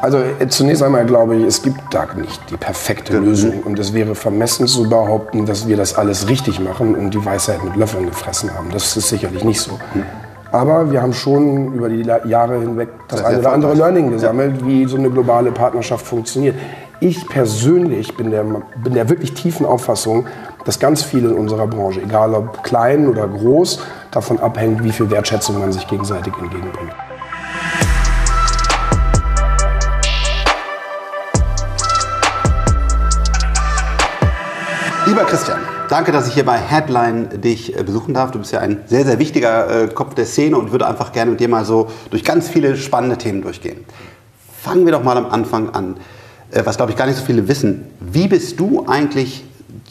Also äh, zunächst einmal glaube ich, es gibt da nicht die perfekte Lösung. Und es wäre vermessen zu behaupten, dass wir das alles richtig machen und die Weisheit mit Löffeln gefressen haben. Das ist sicherlich nicht so. Aber wir haben schon über die Jahre hinweg das Sehr eine oder andere. Learning gesammelt, wie so eine globale Partnerschaft funktioniert. Ich persönlich bin der, bin der wirklich tiefen Auffassung, dass ganz viel in unserer Branche, egal ob klein oder groß, davon abhängt, wie viel Wertschätzung man sich gegenseitig entgegenbringt. Lieber Christian, danke, dass ich hier bei Headline dich äh, besuchen darf. Du bist ja ein sehr, sehr wichtiger äh, Kopf der Szene und würde einfach gerne mit dir mal so durch ganz viele spannende Themen durchgehen. Fangen wir doch mal am Anfang an. Äh, was, glaube ich, gar nicht so viele wissen. Wie bist du eigentlich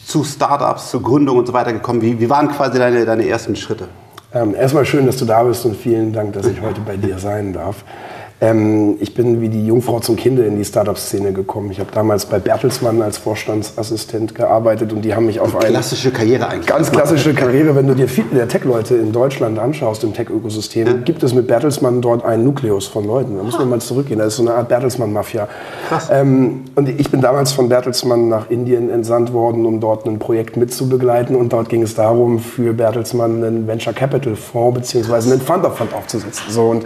zu Startups, zur Gründung und so weiter gekommen? Wie, wie waren quasi deine, deine ersten Schritte? Ähm, erstmal schön, dass du da bist und vielen Dank, dass ich heute bei dir sein darf. Ähm, ich bin wie die Jungfrau zum Kinde in die Startup-Szene gekommen. Ich habe damals bei Bertelsmann als Vorstandsassistent gearbeitet und die haben mich auf eine Klassische Karriere eigentlich. ganz klassische Karriere. Wenn du dir viele der Tech-Leute in Deutschland anschaust, im Tech-Ökosystem, gibt es mit Bertelsmann dort einen Nukleus von Leuten. Da muss man mal zurückgehen. Das ist so eine Art Bertelsmann-Mafia. Ähm, und ich bin damals von Bertelsmann nach Indien entsandt worden, um dort ein Projekt mitzubegleiten. Und dort ging es darum, für Bertelsmann einen Venture Capital Fonds bzw. einen Fund of Fund aufzusetzen. So, und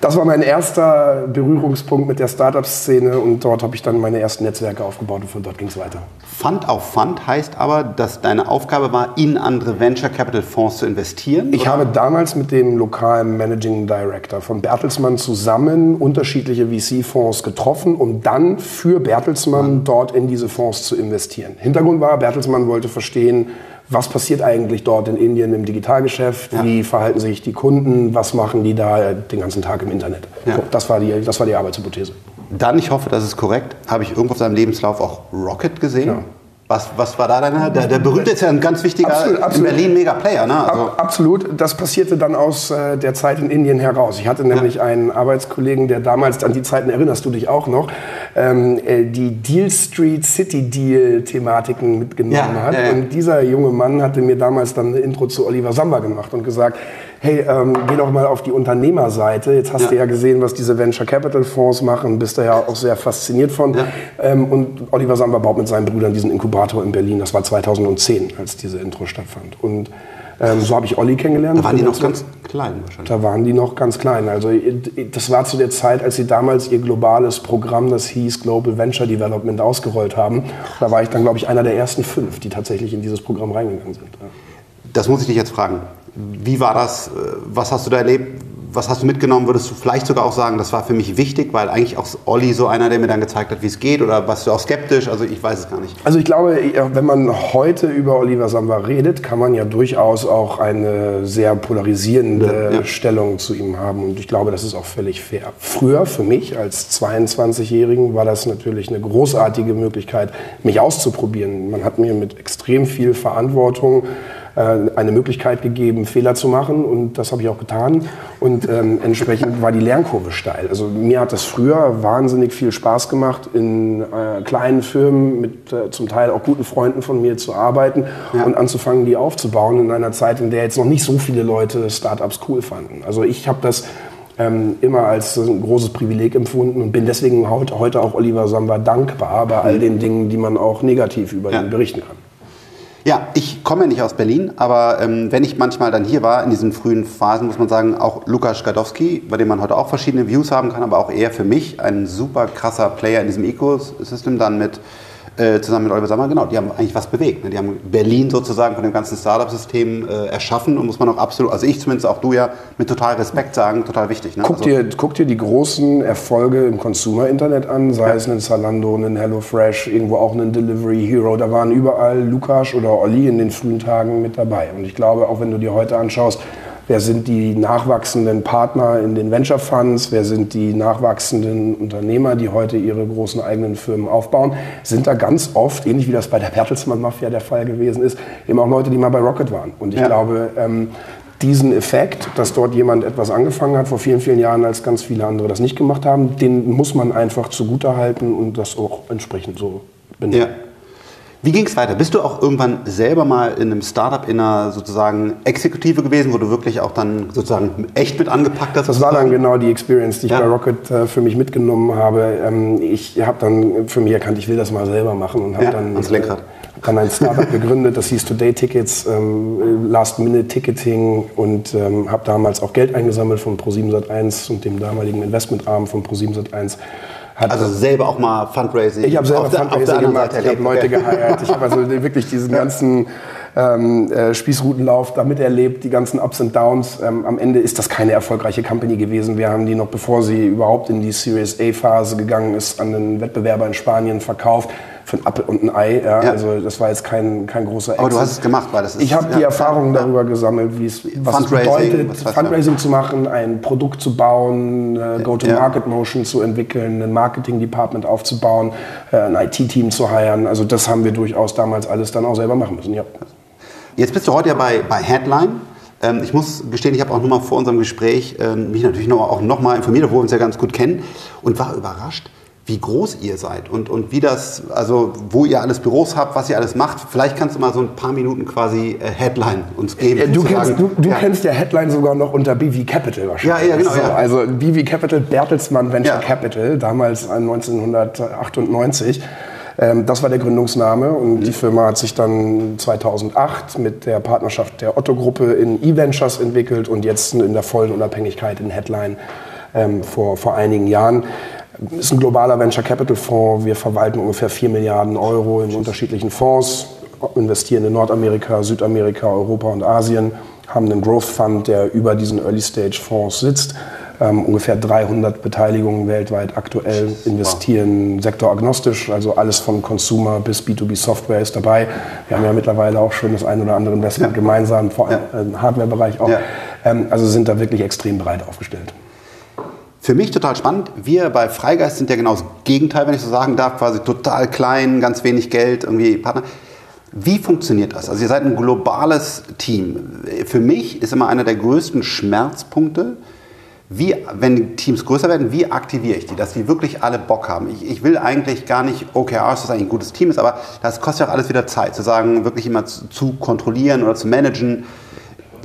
das war mein erster Berührungspunkt mit der Startup-Szene. Und dort habe ich dann meine ersten Netzwerke aufgebaut und von dort ging es weiter. Fund auf Fund heißt aber, dass deine Aufgabe war, in andere Venture Capital Fonds zu investieren? Ich oder? habe damals mit dem lokalen Managing Director von Bertelsmann zusammen unterschiedliche VC-Fonds getroffen, um dann für Bertelsmann dort in diese Fonds zu investieren. Hintergrund war, Bertelsmann wollte verstehen, was passiert eigentlich dort in Indien im Digitalgeschäft, Ja. wie verhalten sich die Kunden, was machen die da den ganzen Tag im Internet. Ja. So, das, war die, das war die Arbeitshypothese. Dann, ich hoffe, das ist korrekt, habe ich irgendwo auf seinem Lebenslauf auch Rocket gesehen. Ja. Was, was war da deine? Der, der berühmte ist ja ein ganz wichtiger Absolut, absolut. in Berlin mega Player, ne? Also, Ab, absolut. Das passierte dann aus äh, der Zeit in Indien heraus. Ich hatte nämlich einen Arbeitskollegen, der damals, an die Zeiten erinnerst du dich auch noch, ähm, äh, die Deal Street City Deal Thematiken mitgenommen Ja, hat. ja, ja. Und dieser junge Mann hatte mir damals dann eine Intro zu Oliver Samba gemacht und gesagt, hey, ähm, geh doch mal auf die Unternehmerseite. Jetzt hast Ja. du ja gesehen, was diese Venture Capital Fonds machen, bist da ja auch sehr fasziniert von. Ja. Ähm, und Oliver Samba baut mit seinen Brüdern diesen Inkubator in Berlin. Das war 2010, als diese Intro stattfand. Und ähm, so habe ich Olli kennengelernt. da waren die noch Und ganz klein wahrscheinlich. da waren die noch ganz klein. Also das war zu der Zeit, als sie damals ihr globales Programm, das hieß Global Venture Development, ausgerollt haben. Da war ich dann, glaube ich, einer der ersten fünf, die tatsächlich in dieses Programm reingegangen sind. Ja. Das muss ich dich jetzt fragen. Wie war das? Äh, Was hast du da erlebt? Was hast du mitgenommen? Würdest du vielleicht sogar auch sagen, das war für mich wichtig, weil eigentlich auch Olli so einer, der mir dann gezeigt hat, wie es geht? Oder warst du auch skeptisch? Also ich weiß es gar nicht. Also ich glaube, wenn man heute über Oliver Samba redet, kann man ja durchaus auch eine sehr polarisierende Ja. Stellung zu ihm haben. Und ich glaube, das ist auch völlig fair. Früher für mich als 22-Jährigen war das natürlich eine großartige Möglichkeit, mich auszuprobieren. Man hat mir mit extrem viel Verantwortung äh, eine Möglichkeit gegeben, Fehler zu machen und das habe ich auch getan und ähm, entsprechend war die Lernkurve steil. Also mir hat das früher wahnsinnig viel Spaß gemacht, in äh, kleinen Firmen mit äh, zum Teil auch guten Freunden von mir zu arbeiten Ja. und anzufangen, die aufzubauen in einer Zeit, in der jetzt noch nicht so viele Leute Startups cool fanden. Also ich habe das ähm, immer als ein großes Privileg empfunden und bin deswegen heute, heute auch Oliver Samba dankbar bei all den Dingen, die man auch negativ über Ja. ihn berichten kann. Ja, ich komme nicht aus Berlin, aber ähm, wenn ich manchmal dann hier war, in diesen frühen Phasen, muss man sagen, auch Lukas Gadowski, bei dem man heute auch verschiedene Views haben kann, aber auch er für mich ein super krasser Player in diesem Ecosystem, dann mit äh, zusammen mit Oliver Sammer, genau, die haben eigentlich was bewegt. Ne? Die haben Berlin sozusagen von dem ganzen Startup-System äh, erschaffen und muss man auch absolut, also ich zumindest auch du ja, mit total Respekt sagen, total wichtig. Ne? Guck, also, dir, guck dir die großen Erfolge im Consumer-Internet an, sei es ein Zalando, ein HelloFresh, irgendwo auch ein Delivery Hero. Da waren überall Lukas oder Olli in den frühen Tagen mit dabei. Und ich glaube, auch wenn du dir heute anschaust, wer sind die nachwachsenden Partner in den Venture Funds, wer sind die nachwachsenden Unternehmer, die heute ihre großen eigenen Firmen aufbauen, sind da ganz oft, ähnlich wie das bei der Bertelsmann-Mafia der Fall gewesen ist, eben auch Leute, die mal bei Rocket waren. Und ich Ja. glaube, ähm, diesen Effekt, dass dort jemand etwas angefangen hat vor vielen, vielen Jahren, als ganz viele andere das nicht gemacht haben, den muss man einfach zugutehalten und das auch entsprechend so benennen. Ja. Wie ging es weiter? Bist du auch irgendwann selber mal in einem Startup in einer sozusagen Exekutive gewesen, wo du wirklich auch dann sozusagen echt mit angepackt hast? Das war dann genau die Experience, die ich ja. bei Rocket äh, für mich mitgenommen habe. Ähm, ich habe dann für mich erkannt, ich will das mal selber machen und habe ja, dann, ans Lenkrad. Äh, dann ein Startup gegründet, das hieß Today Tickets, ähm, Last-Minute-Ticketing und ähm, habe damals auch Geld eingesammelt von Pro701 und dem damaligen Investmentarm von Pro701 hat also selber auch mal Fundraising? Ich habe selber auf Fundraising der, gemacht, ich habe Leute geheiert, ich habe also wirklich diesen ganzen ähm, äh, Spießrutenlauf damit erlebt, die ganzen Ups und Downs. Ähm, am Ende ist das keine erfolgreiche Company gewesen. Wir haben die noch, bevor sie überhaupt in die Series A-Phase gegangen ist, an den Wettbewerber in Spanien verkauft für ein Apfel und ein Ei. Ja. Ja. Also das war jetzt kein, kein großer Exit. Aber du hast es gemacht, weil das ist... Ich habe die Erfahrungen darüber gesammelt, wie es, was es bedeutet, was Fundraising zu machen, ein Produkt zu bauen, eine Go-to-Market-Motion zu entwickeln, ein Marketing-Department aufzubauen, äh, ein IT-Team zu heiren. Also das haben wir durchaus damals alles dann auch selber machen müssen, ja. Jetzt bist du heute ja bei, bei Headline. Ähm, ich muss gestehen, ich habe auch nochmal vor unserem Gespräch ähm, mich natürlich noch, auch nochmal informiert, obwohl wir uns ja ganz gut kennen und war überrascht, wie groß ihr seid und, und wie das, also wo ihr alles Büros habt, was ihr alles macht. Vielleicht kannst du mal so ein paar Minuten quasi äh, Headline uns geben. Ja, du, kennst, du, du ja. kennst ja Headline sogar noch unter BV Capital wahrscheinlich. Ja, ja, genau. So, ja. Also BV Capital, Bertelsmann Venture Capital, damals 1998. Ähm, das war der Gründungsname und mhm. die Firma hat sich dann 2008 mit der Partnerschaft der Otto-Gruppe in E-Ventures entwickelt und jetzt in der vollen Unabhängigkeit in Headline ähm, vor, vor einigen Jahren ist ein globaler Venture Capital Fonds. Wir verwalten ungefähr 4 Milliarden Euro in unterschiedlichen Fonds, investieren in Nordamerika, Südamerika, Europa und Asien, haben einen Growth Fund, der über diesen Early Stage Fonds sitzt. Ähm, ungefähr 300 Beteiligungen weltweit aktuell investieren sektoragnostisch, also alles von Consumer bis B2B Software ist dabei. Wir haben ja mittlerweile auch schon das ein oder andere Investment ja. gemeinsam, vor allem ja. im Hardware-Bereich auch. Ja. Ähm, also sind da wirklich extrem breit aufgestellt. Für mich total spannend. Wir bei Freigeist sind ja genau das Gegenteil, wenn ich so sagen darf, quasi total klein, ganz wenig Geld, irgendwie Partner. Wie funktioniert das? Also ihr seid ein globales Team. Für mich ist immer einer der größten Schmerzpunkte, wie, wenn Teams größer werden, wie aktiviere ich die, dass die wirklich alle Bock haben? Ich, ich will eigentlich gar nicht OKRs, dass eigentlich ein gutes Team ist, aber das kostet ja auch alles wieder Zeit, zu sagen, wirklich immer zu, zu kontrollieren oder zu managen.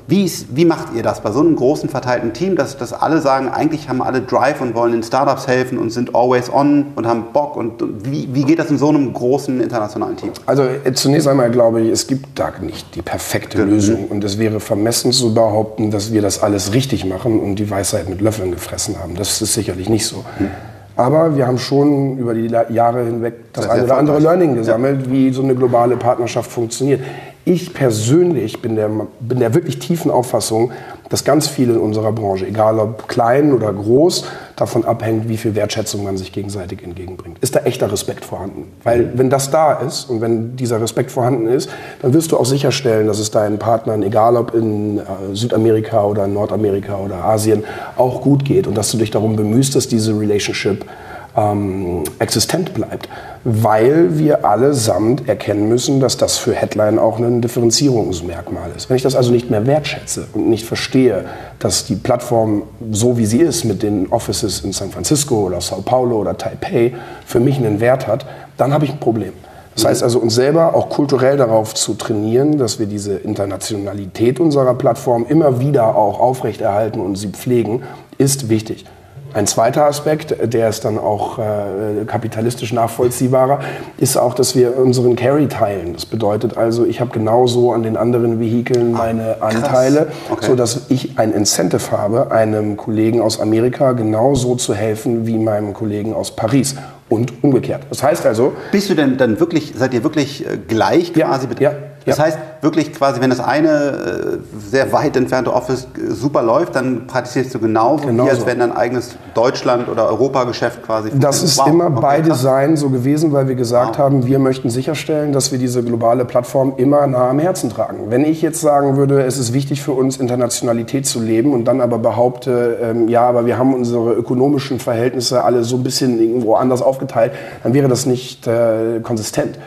Wie, ist, wie macht ihr das bei so einem großen verteilten Team, dass, dass alle sagen, eigentlich haben alle Drive und wollen den Startups helfen und sind always on und haben Bock? Und wie, wie geht das in so einem großen internationalen Team? Also äh, zunächst einmal glaube ich, es gibt da nicht die perfekte mhm. Lösung. Und es wäre vermessen zu behaupten, dass wir das alles richtig machen und die Weisheit mit Löffeln gefressen haben. Das ist sicherlich nicht so. Mhm. Aber wir haben schon über die Jahre hinweg das, das eine oder andere Learning gesammelt, ja. wie so eine globale Partnerschaft funktioniert. Ich persönlich bin der, bin der wirklich tiefen Auffassung, dass ganz viel in unserer Branche, egal ob klein oder groß, davon abhängt, wie viel Wertschätzung man sich gegenseitig entgegenbringt. Ist da echter Respekt vorhanden? Weil wenn das da ist und wenn dieser Respekt vorhanden ist, dann wirst du auch sicherstellen, dass es deinen Partnern, egal ob in äh, Südamerika oder in Nordamerika oder Asien, auch gut geht und dass du dich darum bemühst, dass diese Relationship ähm, existent bleibt, weil wir allesamt erkennen müssen, dass das für Headline auch ein Differenzierungsmerkmal ist. Wenn ich das also nicht mehr wertschätze und nicht verstehe, dass die Plattform so wie sie ist mit den Offices in San Francisco oder Sao Paulo oder Taipei für mich einen Wert hat, dann habe ich ein Problem. Das heißt also, uns selber auch kulturell darauf zu trainieren, dass wir diese Internationalität unserer Plattform immer wieder auch aufrechterhalten und sie pflegen, ist wichtig. Ein zweiter Aspekt, der ist dann auch äh, kapitalistisch nachvollziehbarer, ist auch, dass wir unseren Carry teilen. Das bedeutet also, ich habe genauso an den anderen Vehikeln ah, meine Anteile, okay. sodass ich ein Incentive habe, einem Kollegen aus Amerika genauso zu helfen wie meinem Kollegen aus Paris und umgekehrt. Das heißt also... Bist du denn dann wirklich, seid ihr wirklich äh, gleich quasi? Ja, ja. Das ja. heißt wirklich quasi, wenn das eine äh, sehr weit entfernte Office äh, super läuft, dann praktizierst du genauso, genauso. wie als wenn dein eigenes Deutschland- oder Europageschäft quasi Das ist wow. immer okay, bei krass. Design so gewesen, weil wir gesagt wow. haben, wir möchten sicherstellen, dass wir diese globale Plattform immer nah am Herzen tragen. Wenn ich jetzt sagen würde, es ist wichtig für uns, Internationalität zu leben und dann aber behaupte, ähm, ja, aber wir haben unsere ökonomischen Verhältnisse alle so ein bisschen irgendwo anders aufgeteilt, dann wäre das nicht äh, konsistent.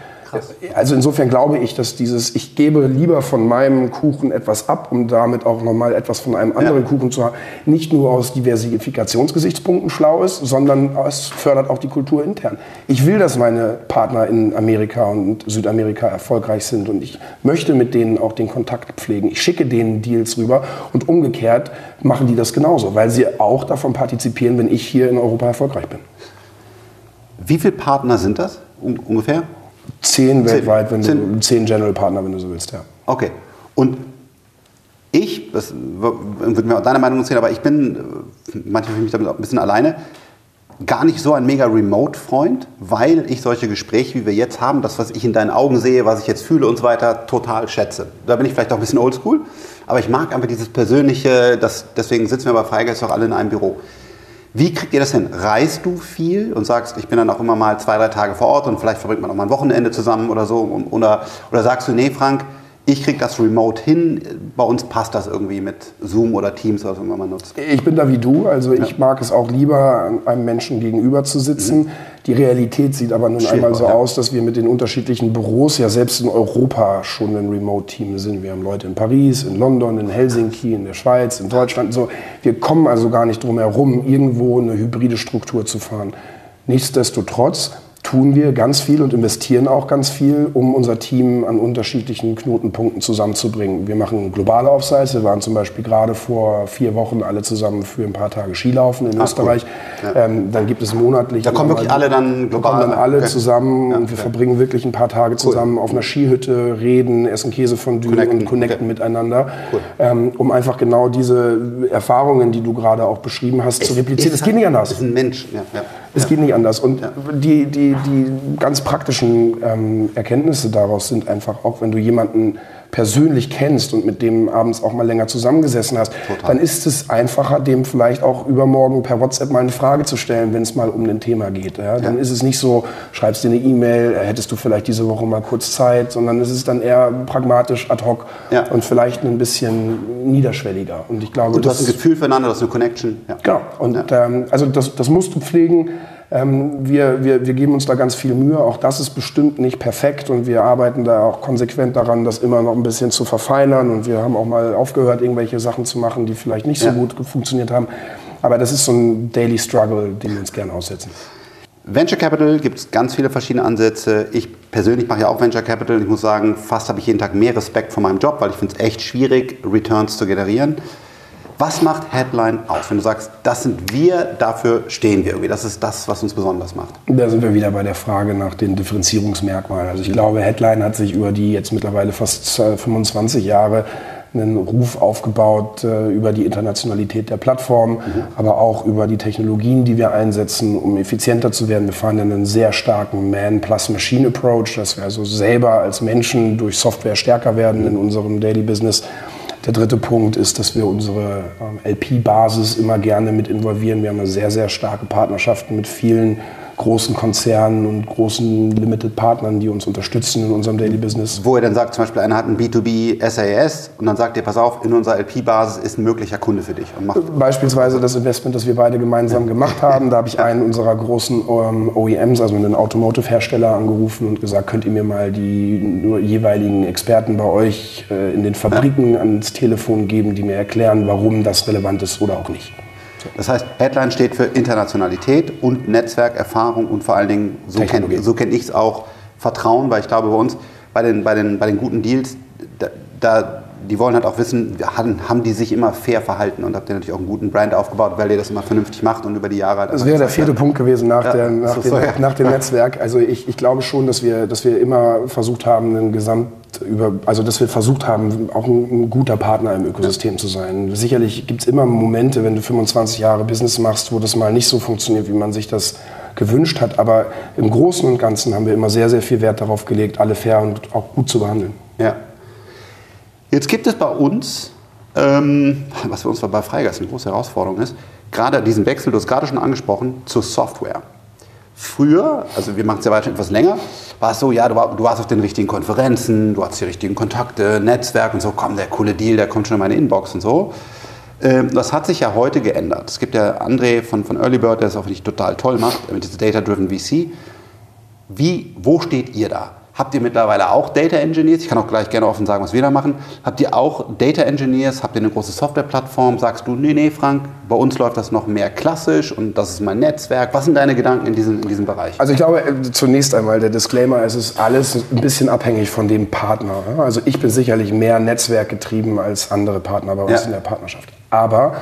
Also insofern glaube ich, dass dieses, ich gebe lieber von meinem Kuchen etwas ab, um damit auch nochmal etwas von einem anderen ja. Kuchen zu haben, nicht nur aus Diversifikationsgesichtspunkten schlau ist, sondern es fördert auch die Kultur intern. Ich will, dass meine Partner in Amerika und Südamerika erfolgreich sind und ich möchte mit denen auch den Kontakt pflegen. Ich schicke denen Deals rüber und umgekehrt machen die das genauso, weil sie auch davon partizipieren, wenn ich hier in Europa erfolgreich bin. Wie viele Partner sind das ungefähr? Zehn, weltweit, wenn zehn. du zehn General Partner, wenn du so willst, ja. Okay. Und ich, das würde mir auch deine Meinung interessieren, aber ich bin, manchmal fühle ich mich damit auch ein bisschen alleine, gar nicht so ein mega Remote-Freund, weil ich solche Gespräche, wie wir jetzt haben, das, was ich in deinen Augen sehe, was ich jetzt fühle und so weiter, total schätze. Da bin ich vielleicht auch ein bisschen oldschool, aber ich mag einfach dieses Persönliche, das, deswegen sitzen wir bei Freigeist auch alle in einem Büro. Wie kriegt ihr das hin? Reist du viel und sagst, ich bin dann auch immer mal zwei, drei Tage vor Ort und vielleicht verbringt man auch mal ein Wochenende zusammen oder so? Oder, oder sagst du, nee, Frank, ich kriege das remote hin. Bei uns passt das irgendwie mit Zoom oder Teams oder so, wenn man nutzt. Ich bin da wie du. Also ich ja. mag es auch lieber, einem Menschen gegenüber zu sitzen. Mhm. Die Realität sieht aber nun Schwierig, einmal so ja. aus, dass wir mit den unterschiedlichen Büros ja selbst in Europa schon ein Remote-Team sind. Wir haben Leute in Paris, in London, in Helsinki, in der Schweiz, in Deutschland. So, wir kommen also gar nicht drum herum, irgendwo eine hybride Struktur zu fahren. Nichtsdestotrotz tun wir ganz viel und investieren auch ganz viel, um unser Team an unterschiedlichen Knotenpunkten zusammenzubringen. Wir machen globale Offsites. Wir waren zum Beispiel gerade vor vier Wochen alle zusammen für ein paar Tage Skilaufen in Ach, Österreich. Cool. Ja. Ähm, dann gibt es monatlich. Da kommen wirklich alle dann global. kommen dann alle okay. zusammen ja, und wir okay. verbringen wirklich ein paar Tage zusammen cool. auf einer Skihütte, reden, essen Käsefondue connecten. und connecten okay. miteinander, cool. ähm, um einfach genau diese Erfahrungen, die du gerade auch beschrieben hast, es zu replizieren. Es geht nicht anders. Es ist ein Mensch. Ja, es geht nicht anders. Und die, die, die ganz praktischen ähm, Erkenntnisse daraus sind einfach auch, wenn du jemanden persönlich kennst und mit dem abends auch mal länger zusammengesessen hast, Total. dann ist es einfacher, dem vielleicht auch übermorgen per WhatsApp mal eine Frage zu stellen, wenn es mal um ein Thema geht. Ja? Dann ja. ist es nicht so, schreibst dir eine E-Mail, äh, hättest du vielleicht diese Woche mal kurz Zeit, sondern es ist dann eher pragmatisch, ad hoc ja. und vielleicht ein bisschen niederschwelliger. Und ich glaube, und du hast ein Gefühl füreinander, das ist eine Connection. Ja. Genau. Und ähm, also das, das musst du pflegen. Ähm, wir, wir, wir geben uns da ganz viel Mühe. Auch das ist bestimmt nicht perfekt und wir arbeiten da auch konsequent daran, das immer noch ein bisschen zu verfeinern. Und wir haben auch mal aufgehört, irgendwelche Sachen zu machen, die vielleicht nicht so ja. gut funktioniert haben. Aber das ist so ein Daily Struggle, den wir uns gerne aussetzen. Venture Capital gibt es ganz viele verschiedene Ansätze. Ich persönlich mache ja auch Venture Capital. Ich muss sagen, fast habe ich jeden Tag mehr Respekt vor meinem Job, weil ich finde es echt schwierig, Returns zu generieren. Was macht Headline aus? Wenn du sagst, das sind wir, dafür stehen wir irgendwie. Das ist das, was uns besonders macht. Da sind wir wieder bei der Frage nach den Differenzierungsmerkmalen. Also ich glaube, Headline hat sich über die jetzt mittlerweile fast 25 Jahre einen Ruf aufgebaut äh, über die Internationalität der Plattform, mhm. aber auch über die Technologien, die wir einsetzen, um effizienter zu werden. Wir fahren einen sehr starken Man-plus-Machine-Approach, dass wir also selber als Menschen durch Software stärker werden in unserem Daily Business der dritte Punkt ist, dass wir unsere ähm, LP-Basis immer gerne mit involvieren. Wir haben eine sehr, sehr starke Partnerschaften mit vielen großen Konzernen und großen Limited-Partnern, die uns unterstützen in unserem Daily Business. Wo ihr dann sagt, zum Beispiel einer hat ein B2B SAS und dann sagt ihr, pass auf, in unserer LP-Basis ist ein möglicher Kunde für dich. Beispielsweise das Investment, das wir beide gemeinsam gemacht haben, da habe ich einen unserer großen ähm, OEMs, also einen Automotive-Hersteller, angerufen und gesagt, könnt ihr mir mal die jeweiligen Experten bei euch äh, in den Fabriken ja. ans Telefon geben, die mir erklären, warum das relevant ist oder auch nicht. Das heißt, Headline steht für Internationalität und Netzwerkerfahrung und vor allen Dingen, so kenne so kenn ich es auch, Vertrauen, weil ich glaube, bei uns, bei den, bei den, bei den guten Deals, da, da die wollen halt auch wissen, haben, haben die sich immer fair verhalten und habt ihr natürlich auch einen guten Brand aufgebaut, weil ihr das immer vernünftig macht und über die Jahre halt. Das wäre der vierte Punkt gewesen nach, ja, der, nach, dem, so, ja. nach dem Netzwerk. Also ich, ich glaube schon, dass wir, dass wir immer versucht haben, einen Gesamt über, also dass wir versucht haben, auch ein, ein guter Partner im Ökosystem ja. zu sein. Sicherlich gibt es immer Momente, wenn du 25 Jahre Business machst, wo das mal nicht so funktioniert, wie man sich das gewünscht hat. Aber im Großen und Ganzen haben wir immer sehr, sehr viel Wert darauf gelegt, alle fair und auch gut zu behandeln. Ja. Jetzt gibt es bei uns, ähm, was für uns bei Freigeist eine große Herausforderung ist, gerade diesen Wechsel, du hast gerade schon angesprochen, zur Software. Früher, also wir machen es ja weiter etwas länger, war es so, ja, du, war, du, warst auf den richtigen Konferenzen, du hast die richtigen Kontakte, Netzwerk und so, komm, der coole Deal, der kommt schon in meine Inbox und so. Ähm, das hat sich ja heute geändert. Es gibt ja André von, von Early Bird, der das auch wirklich total toll macht, mit dieser Data-Driven VC. Wie, wo steht ihr da? Habt ihr mittlerweile auch Data Engineers? Ich kann auch gleich gerne offen sagen, was wir da machen. Habt ihr auch Data Engineers? Habt ihr eine große Softwareplattform? Sagst du, nee, nee, Frank, bei uns läuft das noch mehr klassisch und das ist mein Netzwerk. Was sind deine Gedanken in diesem, in diesem Bereich? Also ich glaube, äh, zunächst einmal der Disclaimer, es ist alles ein bisschen abhängig von dem Partner. Also ich bin sicherlich mehr netzwerkgetrieben als andere Partner bei uns ja. in der Partnerschaft. Aber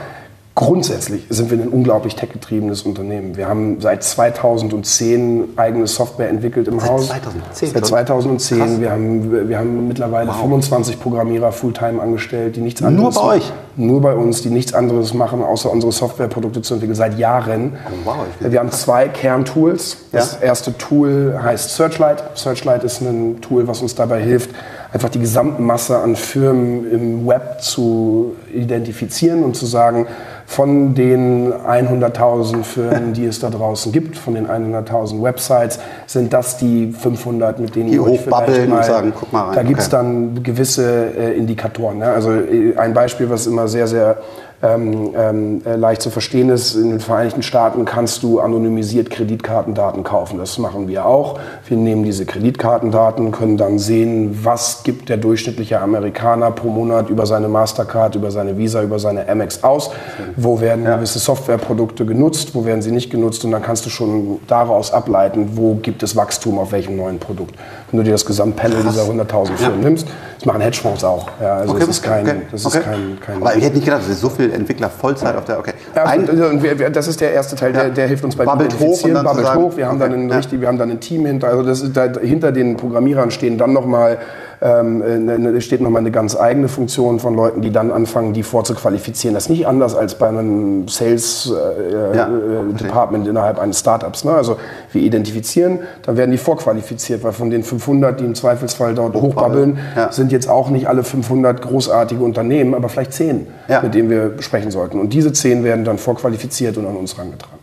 Grundsätzlich sind wir ein unglaublich tech-getriebenes Unternehmen. Wir haben seit 2010 eigene Software entwickelt im seit Haus. 2010 seit 2010. Wir haben, wir haben mittlerweile wow. 25 Programmierer Fulltime angestellt, die nichts anderes Nur bei euch? Nur bei uns, die nichts anderes machen, außer unsere Softwareprodukte zu entwickeln, seit Jahren. Oh, wow, wir haben zwei Kerntools. Das ja? erste Tool heißt Searchlight. Searchlight ist ein Tool, was uns dabei hilft, einfach die Gesamtmasse an Firmen im Web zu identifizieren und zu sagen, von den 100.000 Firmen, die es da draußen gibt, von den 100.000 Websites, sind das die 500, mit denen die ihr euch vielleicht mal, und sagen, guck mal rein. Da gibt es okay. dann gewisse äh, Indikatoren. Ne? Also äh, ein Beispiel, was immer sehr, sehr ähm, ähm, äh, leicht zu verstehen ist. In den Vereinigten Staaten kannst du anonymisiert Kreditkartendaten kaufen. Das machen wir auch. Wir nehmen diese Kreditkartendaten, können dann sehen, was gibt der durchschnittliche Amerikaner pro Monat über seine Mastercard, über seine Visa, über seine Amex aus. Wo werden ja. gewisse Softwareprodukte genutzt, wo werden sie nicht genutzt und dann kannst du schon daraus ableiten, wo gibt es Wachstum auf welchem neuen Produkt. Wenn du dir das Gesamtpanel dieser 100.000 Firmen ja. nimmst, das machen Hedgefonds auch. Ja, also okay, das ist kein, okay. das ist kein, kein Aber ich hätte nicht gedacht, dass so viele Entwickler Vollzeit auf der. Okay. Ja, Ein, also, das ist der erste Teil, der, der hilft uns bei Bubble Identifizieren. Bubble hoch. Wir haben, okay. dann ein, richtig, wir haben dann ein Team hinter. Also das ist, da, hinter den Programmierern stehen dann nochmal ähm, ne, ne, steht nochmal eine ganz eigene Funktion von Leuten, die dann anfangen, die vorzuqualifizieren. Das ist nicht anders als bei einem Sales äh, ja, äh, Department innerhalb eines Startups. Ne? Also wir identifizieren, dann werden die vorqualifiziert, weil von den 500, die im Zweifelsfall dort hochbabbeln, ja. sind jetzt auch nicht alle 500 großartige Unternehmen, aber vielleicht 10, ja. mit denen wir sprechen sollten. Und diese 10 werden dann vorqualifiziert und an uns herangetragen.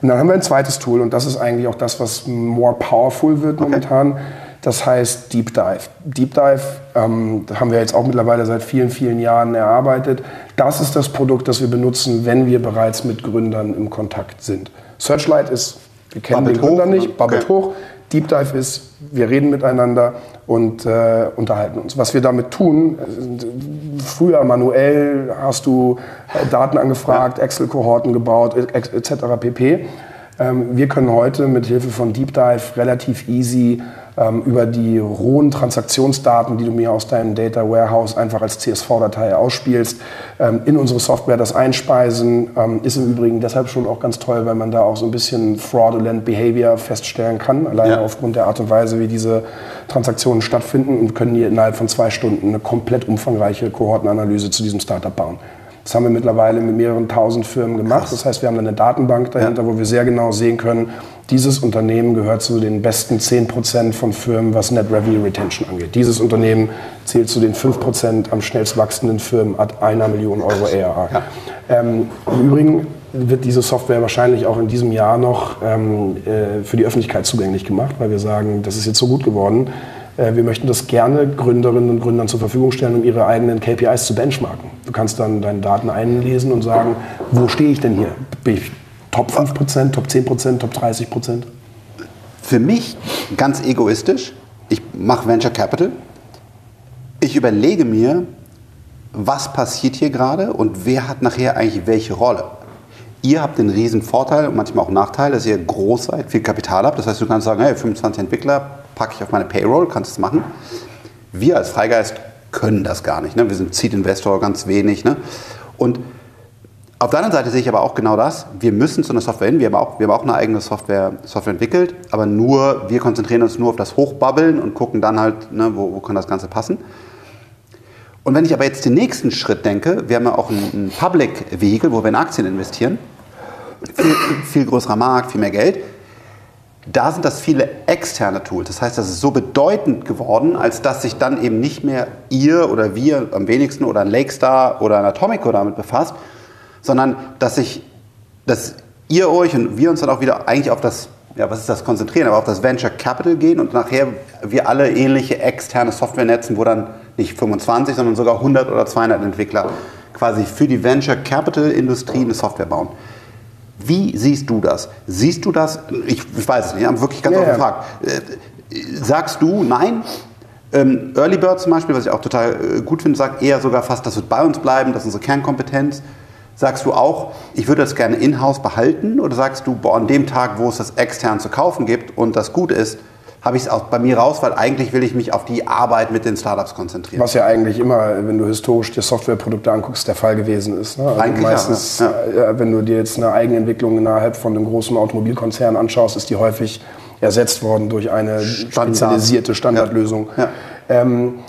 Und dann haben wir ein zweites Tool und das ist eigentlich auch das, was more powerful wird momentan. Das heißt Deep Dive. Deep Dive ähm, haben wir jetzt auch mittlerweile seit vielen, vielen Jahren erarbeitet. Das ist das Produkt, das wir benutzen, wenn wir bereits mit Gründern im Kontakt sind. Searchlight ist, wir kennen Bubble den Gründer hoch, nicht, Bubble okay. hoch. Deep Dive ist, wir reden miteinander und äh, unterhalten uns. Was wir damit tun, äh, früher manuell hast du äh, Daten angefragt, Excel-Kohorten gebaut, etc. pp. Ähm, wir können heute mit Hilfe von Deep Dive relativ easy ähm, über die rohen Transaktionsdaten, die du mir aus deinem Data Warehouse einfach als CSV-Datei ausspielst, ähm, in unsere Software das einspeisen. Ähm, ist im Übrigen deshalb schon auch ganz toll, weil man da auch so ein bisschen fraudulent Behavior feststellen kann, alleine ja. aufgrund der Art und Weise, wie diese Transaktionen stattfinden und können hier innerhalb von zwei Stunden eine komplett umfangreiche Kohortenanalyse zu diesem Startup bauen. Das haben wir mittlerweile mit mehreren tausend Firmen gemacht. Krass. Das heißt, wir haben eine Datenbank dahinter, ja. wo wir sehr genau sehen können, dieses Unternehmen gehört zu den besten 10% von Firmen, was Net Revenue Retention angeht. Dieses Unternehmen zählt zu den 5% am schnellst wachsenden Firmen at einer Million Euro ARA. Ja. Ähm, Im Übrigen wird diese Software wahrscheinlich auch in diesem Jahr noch ähm, äh, für die Öffentlichkeit zugänglich gemacht, weil wir sagen, das ist jetzt so gut geworden. Äh, wir möchten das gerne Gründerinnen und Gründern zur Verfügung stellen, um ihre eigenen KPIs zu benchmarken. Du kannst dann deine Daten einlesen und sagen, wo stehe ich denn hier? Bin ich Top 5%, Top 10%, Top 30%? Für mich ganz egoistisch, ich mache Venture Capital. Ich überlege mir, was passiert hier gerade und wer hat nachher eigentlich welche Rolle. Ihr habt den riesen Vorteil und manchmal auch Nachteil, dass ihr groß seid, viel Kapital habt. Das heißt, du kannst sagen, hey, 25 Entwickler packe ich auf meine Payroll, kannst es machen. Wir als Freigeist können das gar nicht. Ne? Wir sind Seed Investor, ganz wenig. Ne? Und auf der anderen Seite sehe ich aber auch genau das. Wir müssen zu einer Software hin. Wir haben auch, wir haben auch eine eigene Software, Software entwickelt, aber nur, wir konzentrieren uns nur auf das Hochbabbeln und gucken dann halt, ne, wo, wo kann das Ganze passen. Und wenn ich aber jetzt den nächsten Schritt denke, wir haben ja auch ein, Public Vehicle, wo wir in Aktien investieren, viel, viel größerer Markt, viel mehr Geld. Da sind das viele externe Tools. Das heißt, das ist so bedeutend geworden, als dass sich dann eben nicht mehr ihr oder wir am wenigsten oder ein Lakestar oder ein Atomico damit befasst, sondern dass sich, dass ihr euch und wir uns dann auch wieder eigentlich auf das, ja, was ist das, konzentrieren, aber auf das Venture Capital gehen und nachher wir alle ähnliche externe Software netzen, wo dann nicht 25, sondern sogar 100 oder 200 Entwickler quasi für die Venture Capital Industrie eine Software bauen. Wie siehst du das? Siehst du das? Ich, ich weiß es nicht, ich habe wirklich ganz ja, offen gefragt. Äh, Sagst du, nein, ähm, Early Bird zum Beispiel, was ich auch total äh, gut finde, sagt eher sogar fast, das wird bei uns bleiben, das ist unsere Kernkompetenz. Sagst du auch, ich würde das gerne in-house behalten? Oder sagst du, boah, an dem Tag, wo es das extern zu kaufen gibt und das gut ist, habe ich es auch bei mir raus, weil eigentlich will ich mich auf die Arbeit mit den Startups konzentrieren. Was ja eigentlich immer, wenn du historisch dir Softwareprodukte anguckst, der Fall gewesen ist. Ne? Also eigentlich meistens, ja, ja. wenn du dir jetzt eine Eigenentwicklung innerhalb von einem großen Automobilkonzern anschaust, ist die häufig ersetzt worden durch eine Standard. spezialisierte Standardlösung. Ja. Ähm,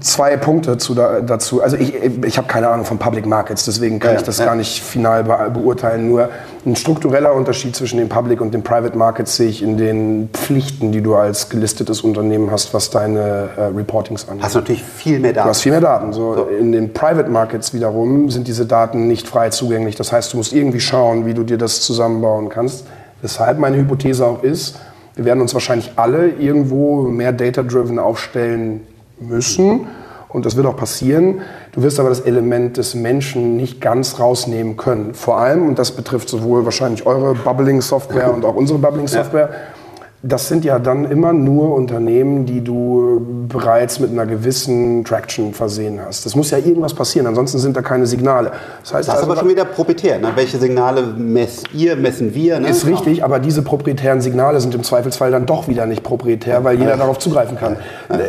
zwei Punkte zu, dazu. Also ich, ich habe keine Ahnung von Public Markets, deswegen kann ja, ich das ja. gar nicht final beurteilen. Nur ein struktureller Unterschied zwischen den Public und den Private Markets sehe ich in den Pflichten, die du als gelistetes Unternehmen hast, was deine äh, Reportings angeht. Hast du natürlich viel mehr Daten. Du hast viel mehr Daten. So, so. In den Private Markets wiederum sind diese Daten nicht frei zugänglich. Das heißt, du musst irgendwie schauen, wie du dir das zusammenbauen kannst. Weshalb meine Hypothese auch ist, wir werden uns wahrscheinlich alle irgendwo mehr data-driven aufstellen müssen. Und das wird auch passieren. Du wirst aber das Element des Menschen nicht ganz rausnehmen können. Vor allem, und das betrifft sowohl wahrscheinlich eure Bubbling-Software und auch unsere Bubbling-Software, ja das sind ja dann immer nur Unternehmen, die du bereits mit einer gewissen Traction versehen hast. Das muss ja irgendwas passieren, ansonsten sind da keine Signale. Das, heißt das ist also, aber schon wieder proprietär. Ne? Welche Signale messt ihr, messen wir? Ne? Ist richtig, aber diese proprietären Signale sind im Zweifelsfall dann doch wieder nicht proprietär, weil jeder ja. darauf zugreifen kann.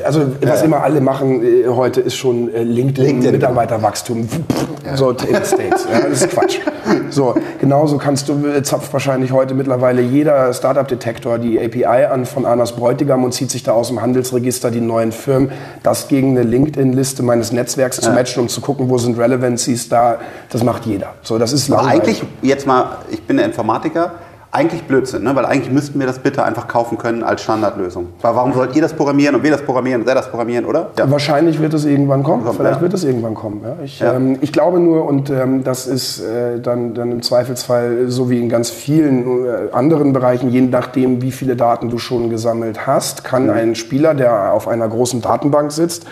Also was ja. immer alle machen äh, heute ist schon äh, LinkedIn-Mitarbeiterwachstum. LinkedIn. So in States. Ja, das ist Quatsch. So, genauso kannst du, äh, zapft wahrscheinlich heute mittlerweile jeder Startup-Detektor die API KPI an von Anas Bräutigam und zieht sich da aus dem Handelsregister die neuen Firmen, das gegen eine LinkedIn-Liste meines Netzwerks zu matchen, um zu gucken, wo sind Relevancies da. Das macht jeder. So, das ist langweilig. eigentlich, jetzt mal, ich bin der Informatiker, eigentlich Blödsinn, ne? weil eigentlich müssten wir das bitte einfach kaufen können als Standardlösung. Weil warum sollt ihr das programmieren und wir das programmieren und der das programmieren, oder? Ja. Wahrscheinlich wird es irgendwann kommen. Kommt, Vielleicht ja. wird es irgendwann kommen. Ja? Ich, ähm, ich, glaube nur, und ähm, das ist äh, dann, dann im Zweifelsfall so wie in ganz vielen äh, anderen Bereichen, je nachdem, wie viele Daten du schon gesammelt hast, kann mhm. ein Spieler, der auf einer großen Datenbank sitzt,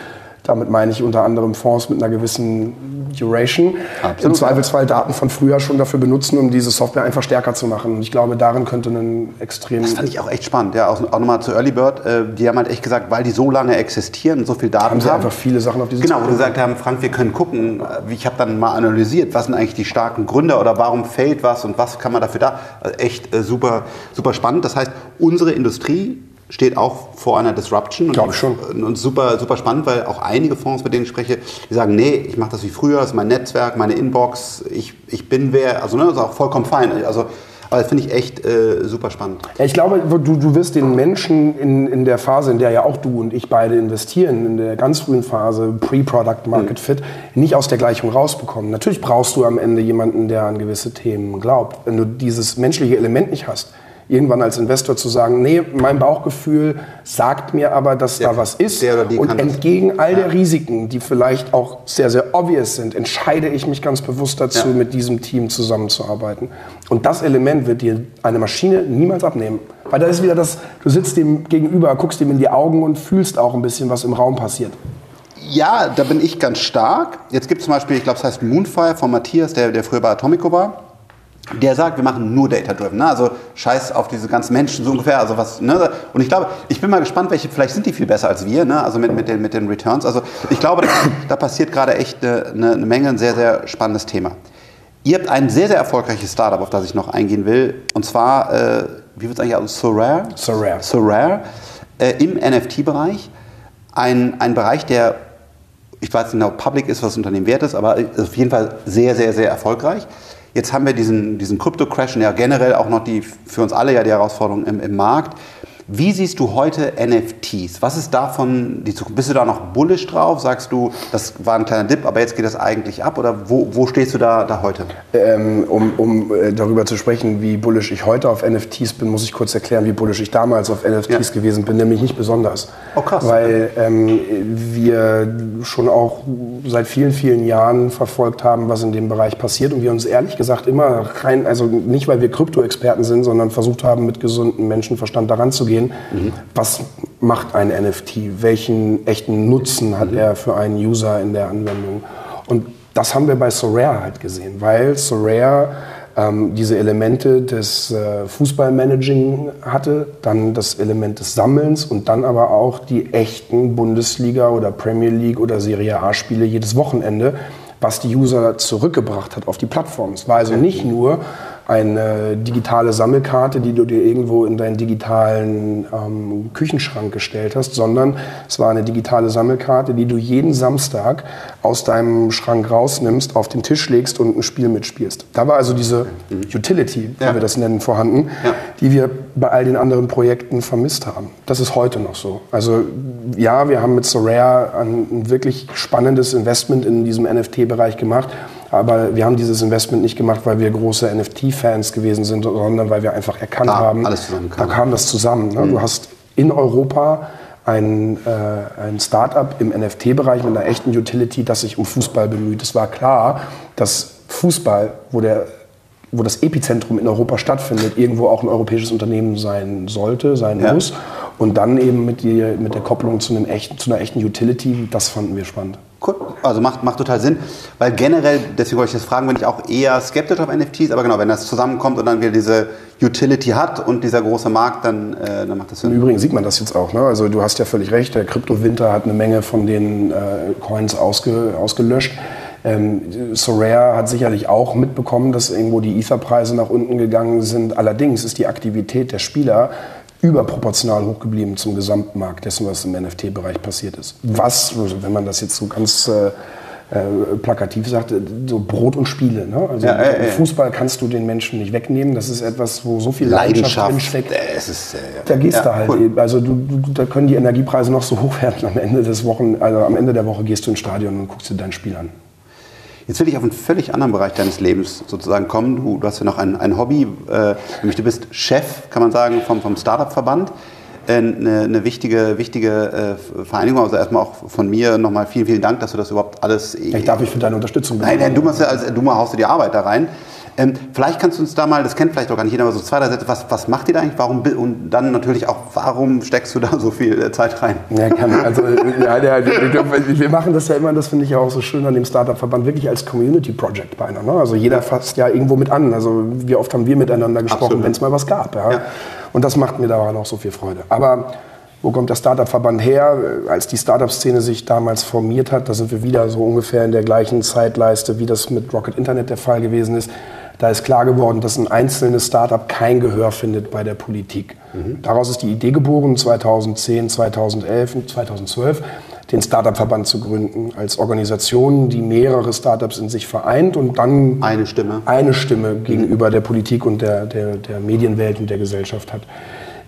damit meine ich unter anderem Fonds mit einer gewissen Duration. Absolut. Im Zweifelsfall Daten von früher schon dafür benutzen, um diese Software einfach stärker zu machen. Und ich glaube, darin könnte ein extrem... Das fand ich auch echt spannend. Ja, auch, auch nochmal zu Early Bird. Äh, die haben halt echt gesagt, weil die so lange existieren und so viel Daten haben. sie haben, einfach viele Sachen auf diese Genau, wo gesagt haben, Frank, wir können gucken. Ich habe dann mal analysiert, was sind eigentlich die starken Gründe oder warum fällt was und was kann man dafür da. Also echt äh, super, super spannend. Das heißt, unsere Industrie steht auch vor einer Disruption. Glaube ich schon. Und super, super spannend, weil auch einige Fonds, mit denen ich spreche, die sagen, nee, ich mache das wie früher, das ist mein Netzwerk, meine Inbox, ich, ich bin wer, also ne, das ist auch vollkommen fein. Also aber das finde ich echt äh, super spannend. Ja, ich glaube, du, du wirst den Menschen in, in der Phase, in der ja auch du und ich beide investieren, in der ganz frühen Phase, Pre-Product Market mhm. Fit, nicht aus der Gleichung rausbekommen. Natürlich brauchst du am Ende jemanden, der an gewisse Themen glaubt. Wenn du dieses menschliche Element nicht hast, irgendwann als Investor zu sagen, nee, mein Bauchgefühl sagt mir aber, dass der, da was ist. und entgegen all der Risiken, die vielleicht auch sehr, sehr obvious sind, entscheide ich mich ganz bewusst dazu, ja. mit diesem Team zusammenzuarbeiten. Und das Element wird dir eine Maschine niemals abnehmen. Weil da ist wieder das, du sitzt dem gegenüber, guckst dem in die Augen und fühlst auch ein bisschen, was im Raum passiert. Ja, da bin ich ganz stark. Jetzt gibt es zum Beispiel, ich glaube, es heißt Moonfire von Matthias, der, der früher bei Atomico war der sagt, wir machen nur Data-Driven. Ne? Also scheiß auf diese ganzen Menschen so ungefähr. Also was, ne? Und ich glaube, ich bin mal gespannt, welche, vielleicht sind die viel besser als wir, ne? also mit, mit, den, mit den Returns. Also ich glaube, da, da passiert gerade echt eine, eine, Menge, ein sehr, sehr spannendes Thema. Ihr habt ein sehr, sehr erfolgreiches Startup, auf das ich noch eingehen will. Und zwar, äh, wie wird es eigentlich aus? Sorare? Sorare. Sorare. Äh, Im NFT-Bereich. Ein, ein Bereich, der, ich weiß nicht genau, public ist, was das Unternehmen wert ist, aber auf jeden Fall sehr, sehr, sehr erfolgreich. Jetzt haben wir diesen, diesen Crypto-Crash und ja generell auch noch die, für uns alle ja die Herausforderung im, im Markt. Wie siehst du heute NFTs? Was ist davon die Zukunft? Bist du da noch bullish drauf? Sagst du, das war ein kleiner Dip, aber jetzt geht das eigentlich ab? Oder wo, wo stehst du da, da heute? Ähm, um um äh, darüber zu sprechen, wie bullish ich heute auf NFTs bin, muss ich kurz erklären, wie bullish ich damals auf NFTs ja. gewesen bin, nämlich nicht besonders. Oh krass. Weil ähm, wir schon auch seit vielen, vielen Jahren verfolgt haben, was in dem Bereich passiert und wir uns ehrlich gesagt immer rein, also nicht weil wir Krypto-Experten sind, sondern versucht haben, mit gesundem Menschenverstand daran zu gehen gehen. Mhm. Was macht ein NFT? Welchen echten Nutzen hat mhm. er für einen User in der Anwendung? Und das haben wir bei Sorare halt gesehen, weil Sorare ähm, diese Elemente des äh, Fußballmanaging hatte, dann das Element des Sammelns und dann aber auch die echten Bundesliga oder Premier League oder Serie A-Spiele jedes Wochenende, was die User zurückgebracht hat auf die Plattform. Es war also nicht nur eine digitale Sammelkarte, die du dir irgendwo in deinen digitalen ähm, Küchenschrank gestellt hast, sondern es war eine digitale Sammelkarte, die du jeden Samstag aus deinem Schrank rausnimmst, auf den Tisch legst und ein Spiel mitspielst. Da war also diese Utility, wie ja. wir das nennen, vorhanden, ja. die wir bei all den anderen Projekten vermisst haben. Das ist heute noch so. Also ja, wir haben mit Sorare ein, ein wirklich spannendes Investment in diesem NFT-Bereich gemacht. Aber wir haben dieses Investment nicht gemacht, weil wir große NFT-Fans gewesen sind, sondern weil wir einfach erkannt da, haben, da kam das zusammen. Ne? Mhm. Du hast in Europa ein, äh, ein Start-up im NFT-Bereich mit einer echten Utility, das sich um Fußball bemüht. Es war klar, dass Fußball, wo der wo das Epizentrum in Europa stattfindet, irgendwo auch ein europäisches Unternehmen sein sollte, sein ja. muss. Und dann eben mit, die, mit der Kopplung zu, einem echten, zu einer echten Utility, das fanden wir spannend. Also macht, macht total Sinn, weil generell, deswegen wollte ich das fragen, bin ich auch eher skeptisch auf NFTs, aber genau, wenn das zusammenkommt und dann wieder diese Utility hat und dieser große Markt, dann, äh, dann macht das Sinn. Im Übrigen sieht man das jetzt auch. Ne? Also du hast ja völlig recht, der Kryptowinter hat eine Menge von den äh, Coins ausge, ausgelöscht. Ähm, Sorare hat sicherlich auch mitbekommen, dass irgendwo die Ether-Preise nach unten gegangen sind. Allerdings ist die Aktivität der Spieler überproportional hochgeblieben zum Gesamtmarkt dessen, was im NFT-Bereich passiert ist. Was, wenn man das jetzt so ganz äh, äh, plakativ sagt, so Brot und Spiele. Ne? Also ja, äh, Fußball kannst du den Menschen nicht wegnehmen. Das ist etwas, wo so viel Leidenschaft, drinsteckt. Ist, äh, da gehst ja, du halt. Cool. Also du, du, da können die Energiepreise noch so hoch werden. Am Ende des Wochen, also am Ende der Woche gehst du ins Stadion und guckst dir dein Spiel an. Jetzt will ich auf einen völlig anderen Bereich deines Lebens sozusagen kommen. Du, du hast ja noch ein, ein Hobby, äh, nämlich du bist Chef, kann man sagen, vom, vom Startup-Verband. Äh, eine, eine, wichtige, wichtige äh, Vereinigung. Also erstmal auch von mir nochmal vielen, vielen Dank, dass du das überhaupt alles. Ich darf mich für deine Unterstützung Nein, nein, du machst ja, also, du mal haust du die Arbeit da rein. Ähm, vielleicht kannst du uns da mal, das kennt vielleicht auch gar nicht jeder, aber so zwei, drei Sätze, was, was macht ihr da eigentlich? Warum, und dann natürlich auch, warum steckst du da so viel äh, Zeit rein? Ja, kann, also, ja, ja, wir machen das ja immer, das finde ich ja auch so schön an dem Startup-Verband, wirklich als Community-Project beinahe. Ne? Also jeder fasst ja irgendwo mit an. Also wie oft haben wir miteinander gesprochen, wenn es mal was gab. Ja? ja? Und das macht mir daran auch so viel Freude. Aber wo kommt der Startup-Verband her? Als die Startup-Szene sich damals formiert hat, da sind wir wieder so ungefähr in der gleichen Zeitleiste, wie das mit Rocket Internet der Fall gewesen ist da ist klar geworden, dass ein einzelnes Startup kein Gehör findet bei der Politik. Mhm. Daraus ist die Idee geboren, 2010, 2011 und 2012 den Startup-Verband zu gründen, als Organisation, die mehrere Startups in sich vereint und dann eine Stimme, eine Stimme gegenüber der Politik und der, der, der Medienwelt und der Gesellschaft hat.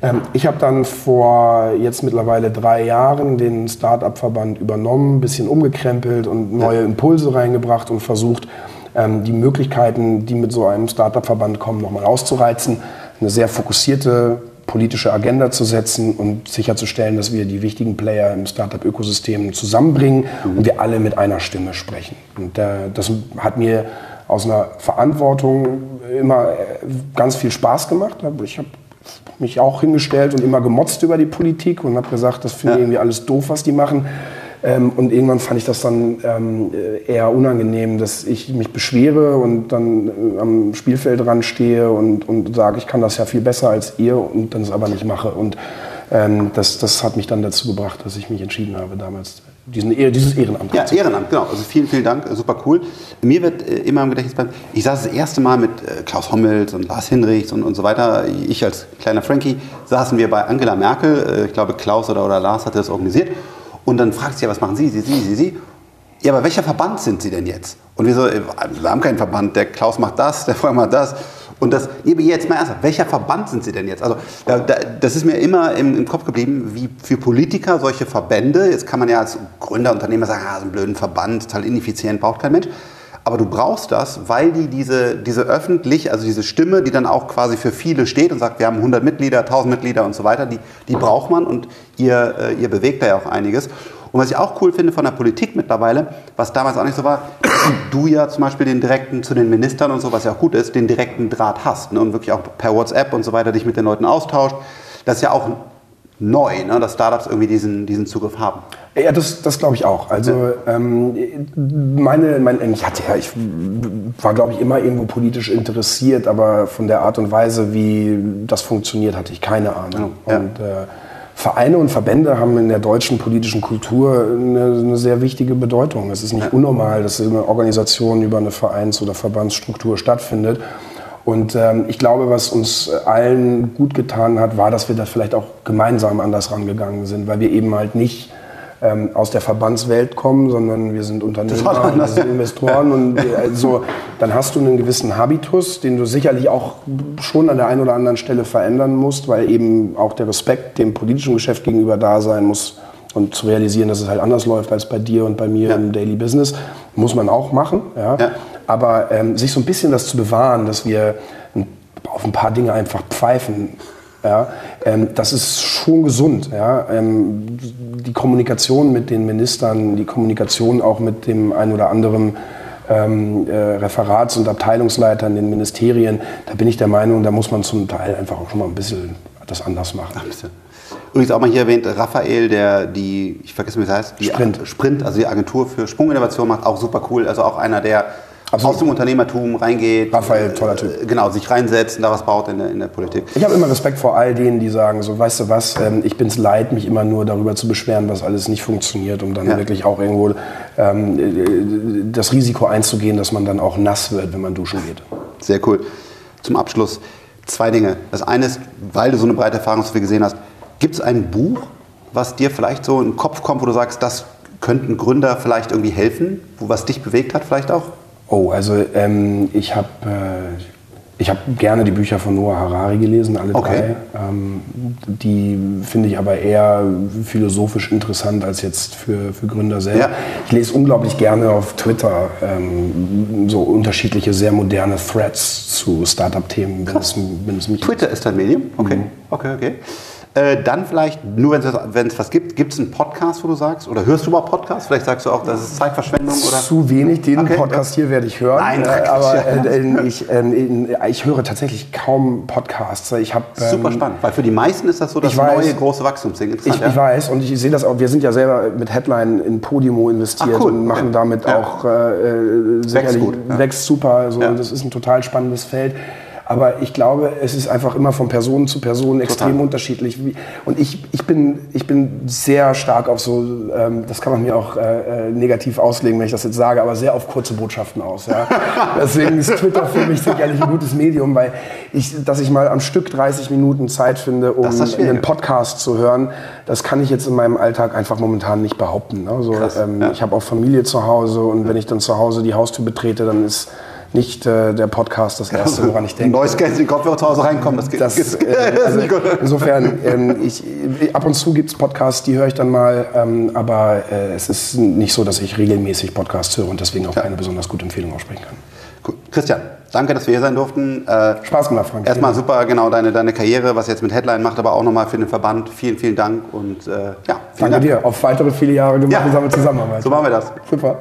Ähm, ich habe dann vor jetzt mittlerweile drei Jahren den Startup-Verband übernommen, ein bisschen umgekrempelt und neue Impulse reingebracht und versucht, die Möglichkeiten, die mit so einem Startup-Verband kommen, nochmal auszureizen, eine sehr fokussierte politische Agenda zu setzen und sicherzustellen, dass wir die wichtigen Player im Startup-Ökosystem zusammenbringen mhm. und wir alle mit einer Stimme sprechen. Und äh, das hat mir aus einer Verantwortung immer äh, ganz viel Spaß gemacht. Ich habe mich auch hingestellt und immer gemotzt über die Politik und habe gesagt, das finde ich ja. irgendwie alles doof, was die machen. Ähm, und irgendwann fand ich das dann ähm, eher unangenehm, dass ich mich beschwere und dann äh, am Spielfeldrand stehe und, und sage, ich kann das ja viel besser als ihr und dann es aber nicht mache. Und ähm, das, das hat mich dann dazu gebracht, dass ich mich entschieden habe, damals diesen, dieses Ehrenamt. Ja, Ehrenamt, genau. Also vielen, vielen Dank, super cool. Mir wird äh, immer im Gedächtnis bleiben, ich saß das erste Mal mit äh, Klaus Hommels und Lars Hinrichs und, und so weiter. Ich als kleiner Frankie saßen wir bei Angela Merkel. Äh, ich glaube, Klaus oder, oder Lars hatte das organisiert. Und dann fragt sie ja, was machen Sie, Sie, Sie, Sie, Sie? Ja, aber welcher Verband sind Sie denn jetzt? Und wir so, äh, wir haben keinen Verband, der Klaus macht das, der Freund macht das. Und das, jetzt mal ernsthaft, welcher Verband sind Sie denn jetzt? Also, das ist mir immer im, im, Kopf geblieben, wie für Politiker solche Verbände, jetzt kann man ja als Gründer, Unternehmer sagen, ah, so ein blöden Verband, total ineffizient, braucht kein Mensch. Aber du brauchst das, weil die diese, diese öffentlich, also diese Stimme, die dann auch quasi für viele steht und sagt, wir haben 100 Mitglieder, 1000 Mitglieder und so weiter, die, die braucht man und ihr, äh, ihr bewegt da ja auch einiges. Und was ich auch cool finde von der Politik mittlerweile, was damals auch nicht so war, du ja zum Beispiel den direkten zu den Ministern und so, was ja auch gut ist, den direkten Draht hast ne, und wirklich auch per WhatsApp und so weiter dich mit den Leuten austauscht. Das ist ja auch neu, ne? dass Startups irgendwie diesen, diesen Zugriff haben. Ja, das, das glaube ich auch. Also ähm, meine, mein, ich hatte ja, ich war glaube ich immer irgendwo politisch interessiert, aber von der Art und Weise, wie das funktioniert, hatte ich keine Ahnung. Ja. Und äh, Vereine und Verbände haben in der deutschen politischen Kultur eine, eine sehr wichtige Bedeutung. Es ist nicht ja. unnormal, dass eine Organisation über eine Vereins- oder Verbandsstruktur stattfindet. Und ähm, ich glaube, was uns allen gut getan hat, war, dass wir da vielleicht auch gemeinsam anders rangegangen sind, weil wir eben halt nicht ähm, aus der Verbandswelt kommen, sondern wir sind Unternehmer, wir sind Investoren und also, dann hast du einen gewissen Habitus, den du sicherlich auch schon an der einen oder anderen Stelle verändern musst, weil eben auch der Respekt dem politischen Geschäft gegenüber da sein muss und zu realisieren, dass es halt anders läuft als bei dir und bei mir ja. im Daily Business, muss man auch machen. Ja? ja. Aber ähm, sich so ein bisschen das zu bewahren, dass wir auf ein paar Dinge einfach pfeifen, ja, ähm, das ist schon gesund. Ja. Ähm, die Kommunikation mit den Ministern, die Kommunikation auch mit dem ein oder anderen ähm, äh, Referats- und Abteilungsleitern in den Ministerien, da bin ich der Meinung, da muss man zum Teil einfach auch schon mal ein bisschen das anders machen. Übrigens auch mal hier erwähnt, Raphael, der die, ich vergesse, wie es heißt, die Sprint. Sprint, also die Agentur für Sprunginnovation macht, auch super cool. Also auch einer, der Absolut. aus dem Unternehmertum reingeht. Raphael, toller Typ. Äh, genau, sich reinsetzt und da was baut in der, in der Politik. Ich habe immer Respekt vor all denen, die sagen, so weißt du was, ähm, ich bin es leid, mich immer nur darüber zu beschweren, was alles nicht funktioniert, um dann ja. wirklich auch irgendwo ähm, äh, das Risiko einzugehen, dass man dann auch nass wird, wenn man duschen geht. Sehr cool. Zum Abschluss zwei Dinge. Das eine ist, weil du so eine breite Erfahrung so viel gesehen hast, gibt es ein Buch, was dir vielleicht so in den Kopf kommt, wo du sagst, das könnten Gründer vielleicht irgendwie helfen, wo was dich bewegt hat vielleicht auch? Oh, also ähm, ich habe äh, ich gerne die Bücher von Noah Harari gelesen, alle okay. drei. Ähm, die finde ich aber eher philosophisch interessant als jetzt für, für Gründer selber. Ja. Ich lese unglaublich gerne auf Twitter ähm, so unterschiedliche, sehr moderne Threads zu Startup-Themen, Twitter ist dein Medium? Okay, mhm. okay, okay. Äh, dann vielleicht, nur wenn es was gibt, gibt es einen Podcast, wo du sagst? Oder hörst du mal Podcasts? Vielleicht sagst du auch, das ist Zeitverschwendung? Oder? Zu wenig. Den okay, Podcast ja. hier werde ich hören. Nein, äh, aber äh, ich, ähm, ich höre tatsächlich kaum Podcasts. Ich hab, ähm, Super spannend, weil für die meisten ist das so das neue große Wachstumsding. Ich, ja? ich, weiß und ich sehe das auch. Wir sind ja selber mit Headline in Podimo investiert cool. und machen okay. damit ja. auch äh, sicherlich, wächst, gut, wächst super. Also, Das ist ein total spannendes Feld. Aber ich glaube, es ist einfach immer von Person zu Person extrem Total. unterschiedlich. Und ich, ich, bin, ich bin sehr stark auf so, ähm, das kann man mir auch äh, äh, negativ auslegen, wenn ich das jetzt sage, aber sehr auf kurze Botschaften aus. Ja. Deswegen ist Twitter für mich sicherlich ein gutes Medium, weil ich, dass ich mal am Stück 30 Minuten Zeit finde, um einen Podcast zu hören, das kann ich jetzt in meinem Alltag einfach momentan nicht behaupten. Also, Krass, ähm, ja. Ich habe auch Familie zu Hause und wenn ich dann zu Hause die Haustür betrete, dann ist nicht äh, der Podcast das Erste, woran ich denke. Neues Geld in Kopfhörer zu Hause reinkommen, das geht. Das, äh, also insofern, ähm, ich, ab und zu gibt es Podcasts, die höre ich dann mal, ähm, aber äh, es ist nicht so, dass ich regelmäßig Podcasts höre und deswegen auch ja. keine besonders gute Empfehlung aussprechen kann. Cool. Christian, danke, dass wir hier sein durften. Äh, Spaß gemacht, Frank. Erstmal super, genau, deine, deine Karriere, was jetzt mit Headline macht, aber auch nochmal für den Verband. Vielen, vielen Dank und äh, ja. Danke Dank. dir. Auf weitere viele Jahre gemeinsame ja. Zusammenarbeit. So machen wir das. Super.